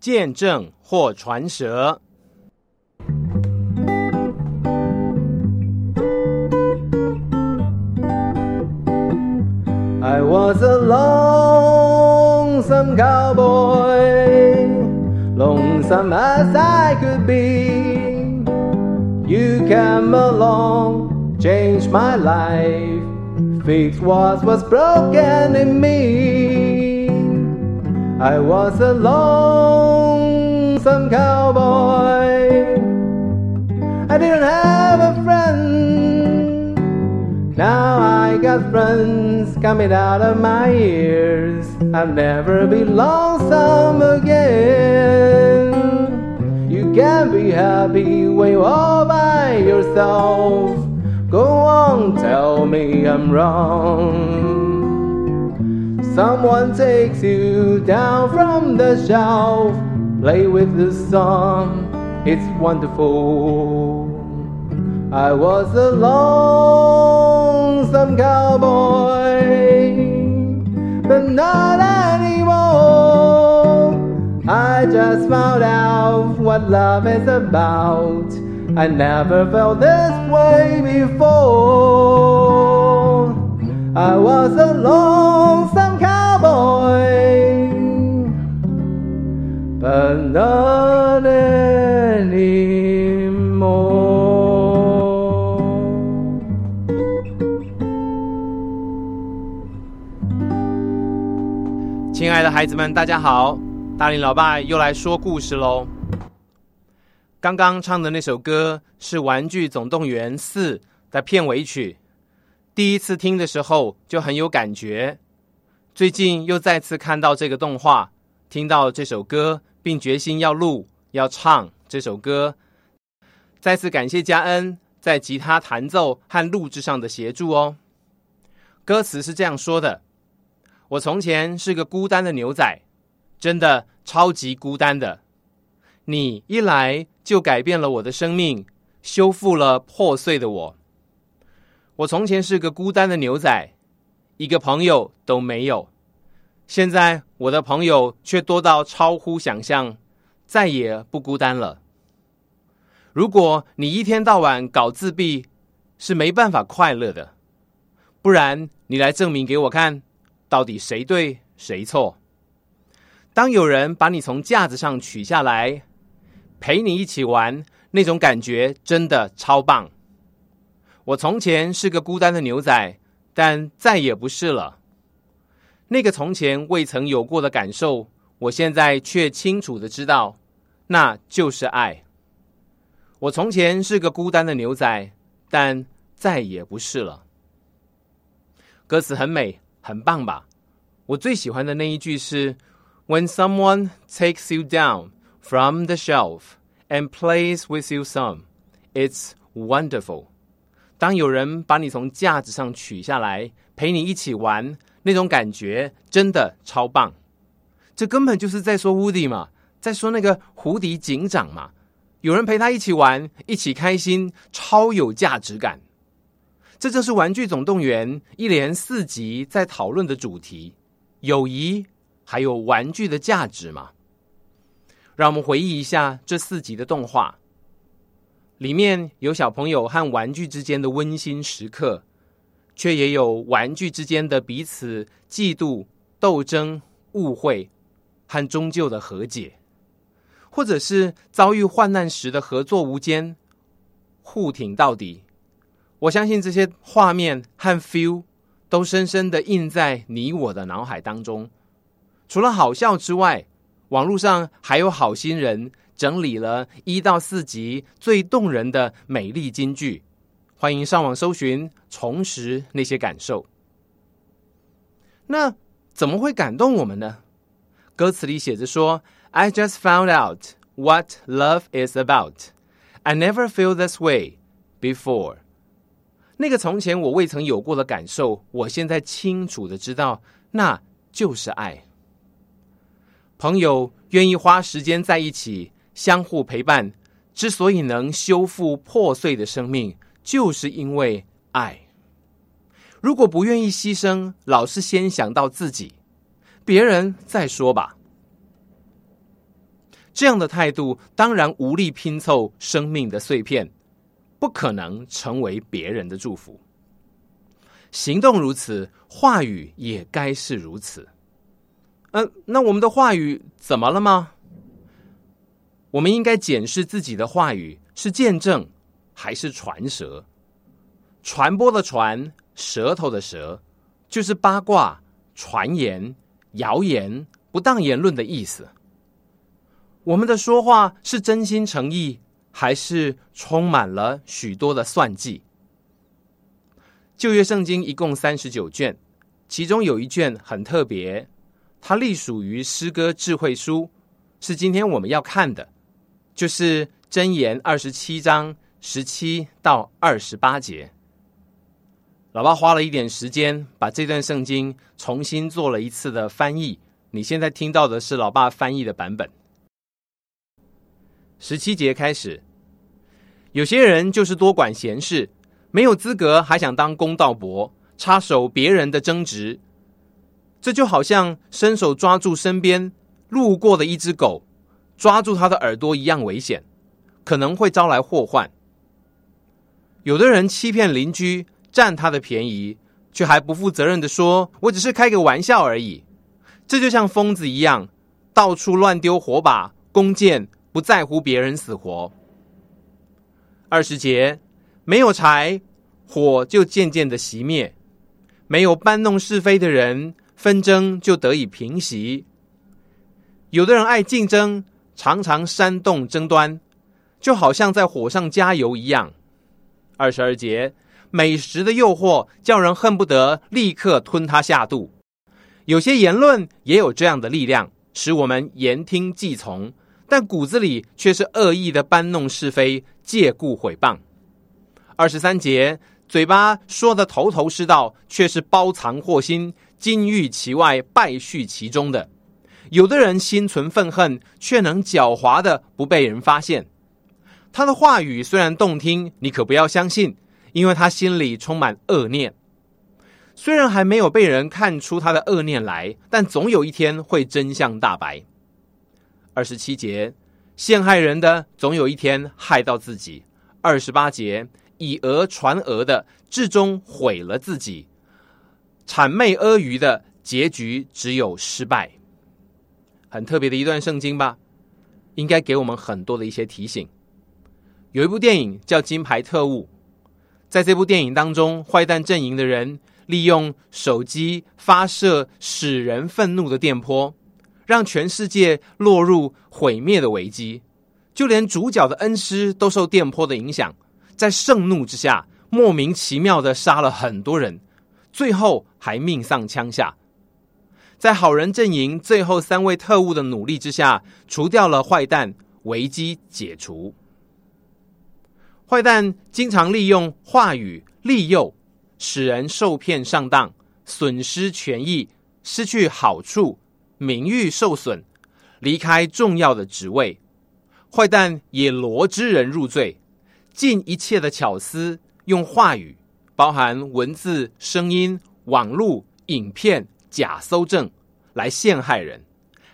见证或传舌。 I was a lonesome cowboy, lonesome as I could be. You came along, changed my life, fixed what was broken in me. I was a lonesome cowboy. I didn't have a friend. Now I got friends coming out of my ears. I'll never be lonesome again. You can be happy when you're all by yourself. Go on, tell me I'm wrong. Someone takes you down from the shelf. Play with the song, it's wonderful. I was a lonesome cowboy, but not anymore. I just found out what love is about. I never felt this way before. I was a lonesome 亲爱的孩子们，大家好！大林老爸又来说故事喽。刚刚唱的那首歌是《玩具总动员四》的片尾曲，第一次听的时候就很有感觉。最近又再次看到这个动画，听到这首歌，并决心要录要唱这首歌。再次感谢嘉恩在吉他弹奏和录制上的协助哦。歌词是这样说的。我从前是个孤单的牛仔，真的超级孤单的。你一来就改变了我的生命，修复了破碎的我。我从前是个孤单的牛仔，一个朋友都没有。现在我的朋友却多到超乎想象，再也不孤单了。如果你一天到晚搞自闭，是没办法快乐的。不然，你来证明给我看。到底谁对谁错？当有人把你从架子上取下来，陪你一起玩，那种感觉真的超棒。我从前是个孤单的牛仔，但再也不是了。那个从前未曾有过的感受，我现在却清楚的知道，那就是爱。我从前是个孤单的牛仔，但再也不是了。歌词很美。很棒吧？我最喜欢的那一句是：“When someone takes you down from the shelf and plays with you some, it's wonderful。”当有人把你从架子上取下来，陪你一起玩，那种感觉真的超棒。这根本就是在说乌迪嘛，在说那个胡迪警长嘛。有人陪他一起玩，一起开心，超有价值感。这就是《玩具总动员》一连四集在讨论的主题：友谊，还有玩具的价值嘛？让我们回忆一下这四集的动画，里面有小朋友和玩具之间的温馨时刻，却也有玩具之间的彼此嫉妒、斗争、误会和终究的和解，或者是遭遇患难时的合作无间、互挺到底。我相信这些画面和 feel 都深深的印在你我的脑海当中。除了好笑之外，网络上还有好心人整理了一到四集最动人的美丽金句，欢迎上网搜寻，重拾那些感受。那怎么会感动我们呢？歌词里写着说：“I just found out what love is about. I never feel this way before.” 那个从前我未曾有过的感受，我现在清楚的知道，那就是爱。朋友愿意花时间在一起，相互陪伴，之所以能修复破碎的生命，就是因为爱。如果不愿意牺牲，老是先想到自己，别人再说吧。这样的态度当然无力拼凑生命的碎片，不可能成为别人的祝福。行动如此，话语也该是如此。嗯，那我们的话语怎么了吗？我们应该检视自己的话语是见证还是传舌？传播的传，舌头的舌，就是八卦、传言、谣言、不当言论的意思。我们的说话是真心诚意，还是充满了许多的算计？旧约圣经一共三十九卷，其中有一卷很特别，它隶属于诗歌智慧书，是今天我们要看的，就是箴言二十七章十七到二十八节。老爸花了一点时间把这段圣经重新做了一次的翻译，你现在听到的是老爸翻译的版本。十七节开始，有些人就是多管闲事。没有资格，还想当公道伯，插手别人的争执，这就好像伸手抓住身边路过的一只狗，抓住它的耳朵一样危险，可能会招来祸患。有的人欺骗邻居，占他的便宜，却还不负责任的说：“我只是开个玩笑而已。”这就像疯子一样，到处乱丢火把、弓箭，不在乎别人死活。二十节。没有柴，火就渐渐的熄灭；没有搬弄是非的人，纷争就得以平息。有的人爱竞争，常常煽动争端，就好像在火上加油一样。二十二节，美食的诱惑叫人恨不得立刻吞它下肚。有些言论也有这样的力量，使我们言听计从，但骨子里却是恶意的搬弄是非，借故毁谤。二十三节，嘴巴说的头头是道，却是包藏祸心，金玉其外，败絮其中的。有的人心存愤恨，却能狡猾的不被人发现。他的话语虽然动听，你可不要相信，因为他心里充满恶念。虽然还没有被人看出他的恶念来，但总有一天会真相大白。二十七节，陷害人的总有一天害到自己。二十八节。以讹传讹的，至终毁了自己；谄媚阿谀的结局只有失败。很特别的一段圣经吧，应该给我们很多的一些提醒。有一部电影叫《金牌特务》，在这部电影当中，坏蛋阵营的人利用手机发射使人愤怒的电波，让全世界落入毁灭的危机，就连主角的恩师都受电波的影响。在盛怒之下，莫名其妙的杀了很多人，最后还命丧枪下。在好人阵营最后三位特务的努力之下，除掉了坏蛋，危机解除。坏蛋经常利用话语利诱，使人受骗上当，损失权益，失去好处，名誉受损，离开重要的职位。坏蛋也罗织人入罪。尽一切的巧思，用话语，包含文字、声音、网络、影片、假搜证，来陷害人，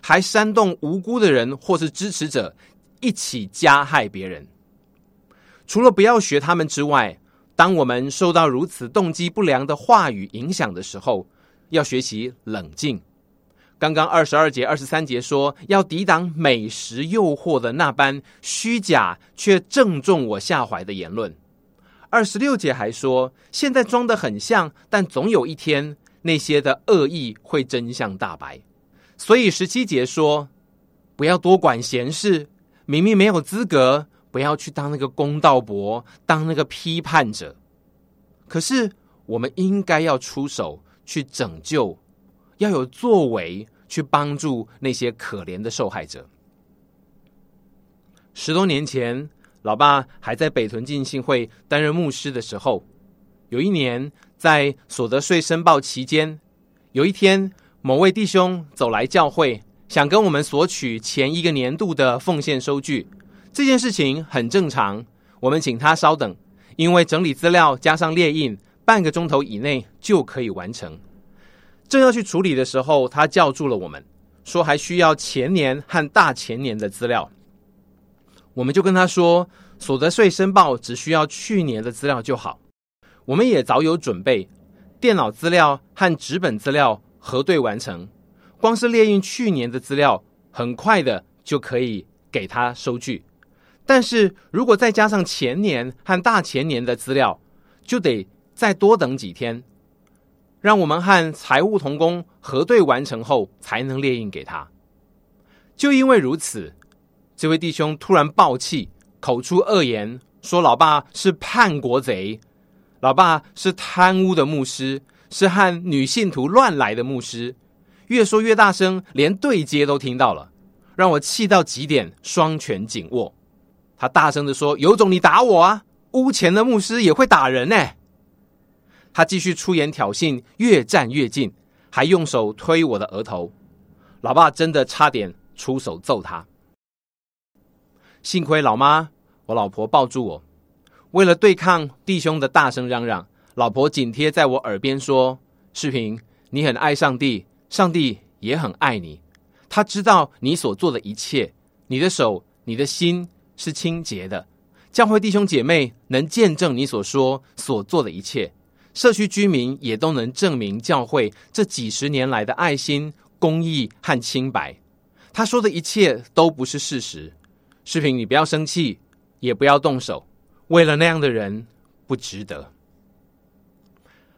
还煽动无辜的人或是支持者一起加害别人。除了不要学他们之外，当我们受到如此动机不良的话语影响的时候，要学习冷静。刚刚二十二节、二十三节说要抵挡美食诱惑的那般虚假却正中我下怀的言论。二十六节还说，现在装的很像，但总有一天那些的恶意会真相大白。所以十七节说，不要多管闲事，明明没有资格，不要去当那个公道伯，当那个批判者。可是我们应该要出手去拯救。要有作为去帮助那些可怜的受害者。十多年前，老爸还在北屯进信会担任牧师的时候，有一年在所得税申报期间，有一天某位弟兄走来教会，想跟我们索取前一个年度的奉献收据。这件事情很正常，我们请他稍等，因为整理资料加上列印，半个钟头以内就可以完成。正要去处理的时候，他叫住了我们，说还需要前年和大前年的资料，我们就跟他说，所得税申报只需要去年的资料就好。我们也早有准备，电脑资料和纸本资料核对完成，光是列印去年的资料，很快的就可以给他收据。但是如果再加上前年和大前年的资料，就得再多等几天，让我们和财务同工核对完成后，才能列印给他。就因为如此，这位弟兄突然暴气，口出恶言，说老爸是叛国贼，老爸是贪污的牧师，是和女信徒乱来的牧师，越说越大声，连对接都听到了，让我气到极点，双拳紧握。他大声的说：“有种你打我啊！屋前的牧师也会打人呢。”他继续出言挑衅，越站越近，还用手推我的额头。老爸真的差点出手揍他。幸亏老妈，我老婆抱住我，为了对抗弟兄的大声嚷嚷，老婆紧贴在我耳边说：“视频，你很爱上帝，上帝也很爱你。他知道你所做的一切，你的手，你的心。”是清洁的，教会弟兄姐妹能见证你所说所做的一切，社区居民也都能证明教会这几十年来的爱心、公益和清白。他说的一切都不是事实。视频，你不要生气，也不要动手，为了那样的人不值得。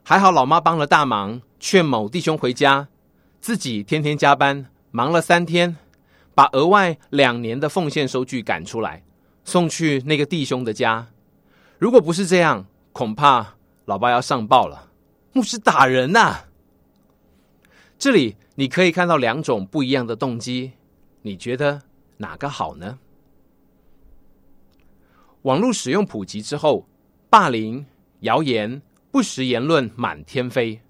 还好老妈帮了大忙，劝某弟兄回家，自己天天加班，忙了三天，把额外两年的奉献收据赶出来。送去那个弟兄的家，如果不是这样，恐怕老爸要上报了。牧师打人呐！这里你可以看到两种不一样的动机，你觉得哪个好呢？网络使用普及之后，霸凌、谣言、不实言论满天飞。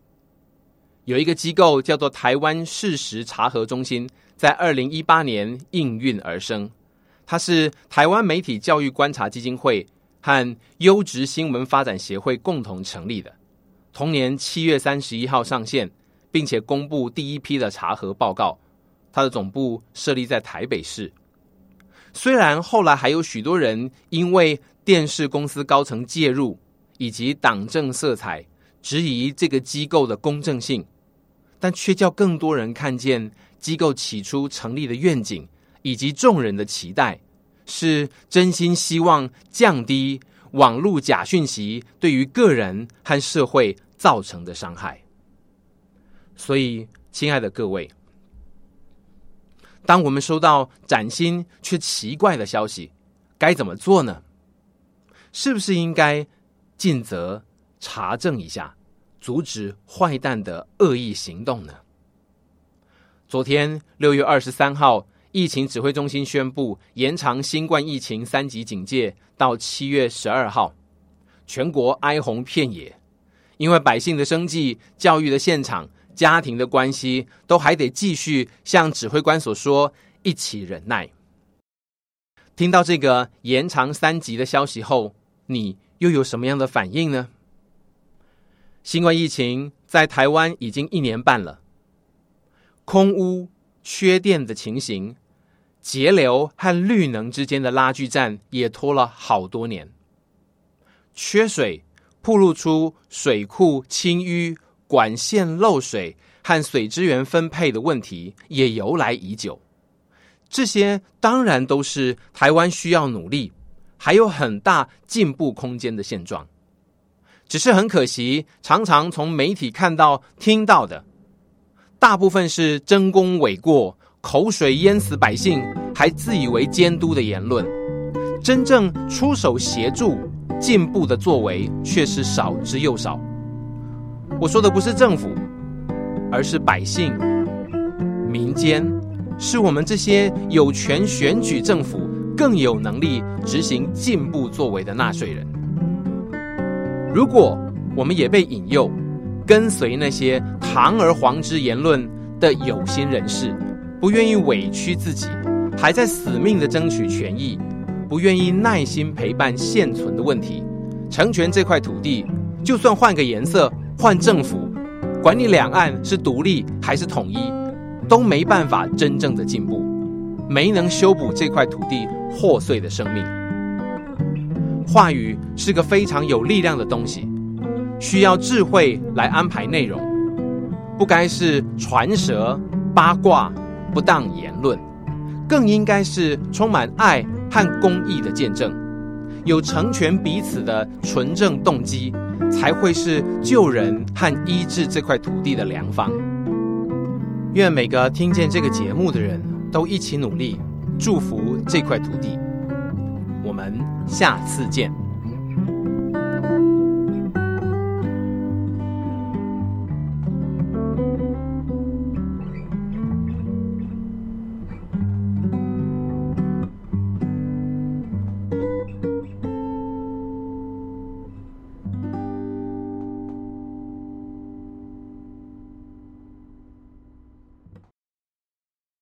有一个机构叫做台湾事实查核中心，在二零一八年应运而生。它是台湾媒体教育观察基金会和优质新闻发展协会共同成立的，同年七月三十一号上线，并且公布第一批的查核报告。它的总部设立在台北市。虽然后来还有许多人因为电视公司高层介入以及党政色彩，质疑这个机构的公正性，但却叫更多人看见机构起初成立的愿景。以及众人的期待，是真心希望降低网络假讯息对于个人和社会造成的伤害。所以，亲爱的各位，当我们收到崭新却奇怪的消息，该怎么做呢？是不是应该尽责查证一下，阻止坏蛋的恶意行动呢？昨天六月二十三号。疫情指挥中心宣布延长新冠疫情三级警戒到七月十二号，全国哀鸿遍野，因为百姓的生计、教育的现场、家庭的关系，都还得继续像指挥官所说，一起忍耐。听到这个延长三级的消息后，你又有什么样的反应呢？新冠疫情在台湾已经一年半了，空屋、缺电的情形。节流和绿能之间的拉锯战也拖了好多年，缺水暴露出水库清淤、管线漏水和水资源分配的问题也由来已久。这些当然都是台湾需要努力，还有很大进步空间的现状。只是很可惜，常常从媒体看到、听到的，大部分是争功诿过。口水淹死百姓，还自以为监督的言论，真正出手协助进步的作为却是少之又少。我说的不是政府，而是百姓、民间，是我们这些有权选举政府、更有能力执行进步作为的纳税人。如果我们也被引诱，跟随那些堂而皇之言论的有心人士。不愿意委屈自己，还在死命的争取权益，不愿意耐心陪伴现存的问题，成全这块土地。就算换个颜色，换政府，管你两岸是独立还是统一，都没办法真正的进步，没能修补这块土地破碎的生命。话语是个非常有力量的东西，需要智慧来安排内容，不该是传舌、八卦、不当言论，更应该是充满爱和公益的见证，有成全彼此的纯正动机，才会是救人和医治这块土地的良方。愿每个听见这个节目的人都一起努力，祝福这块土地。我们下次见。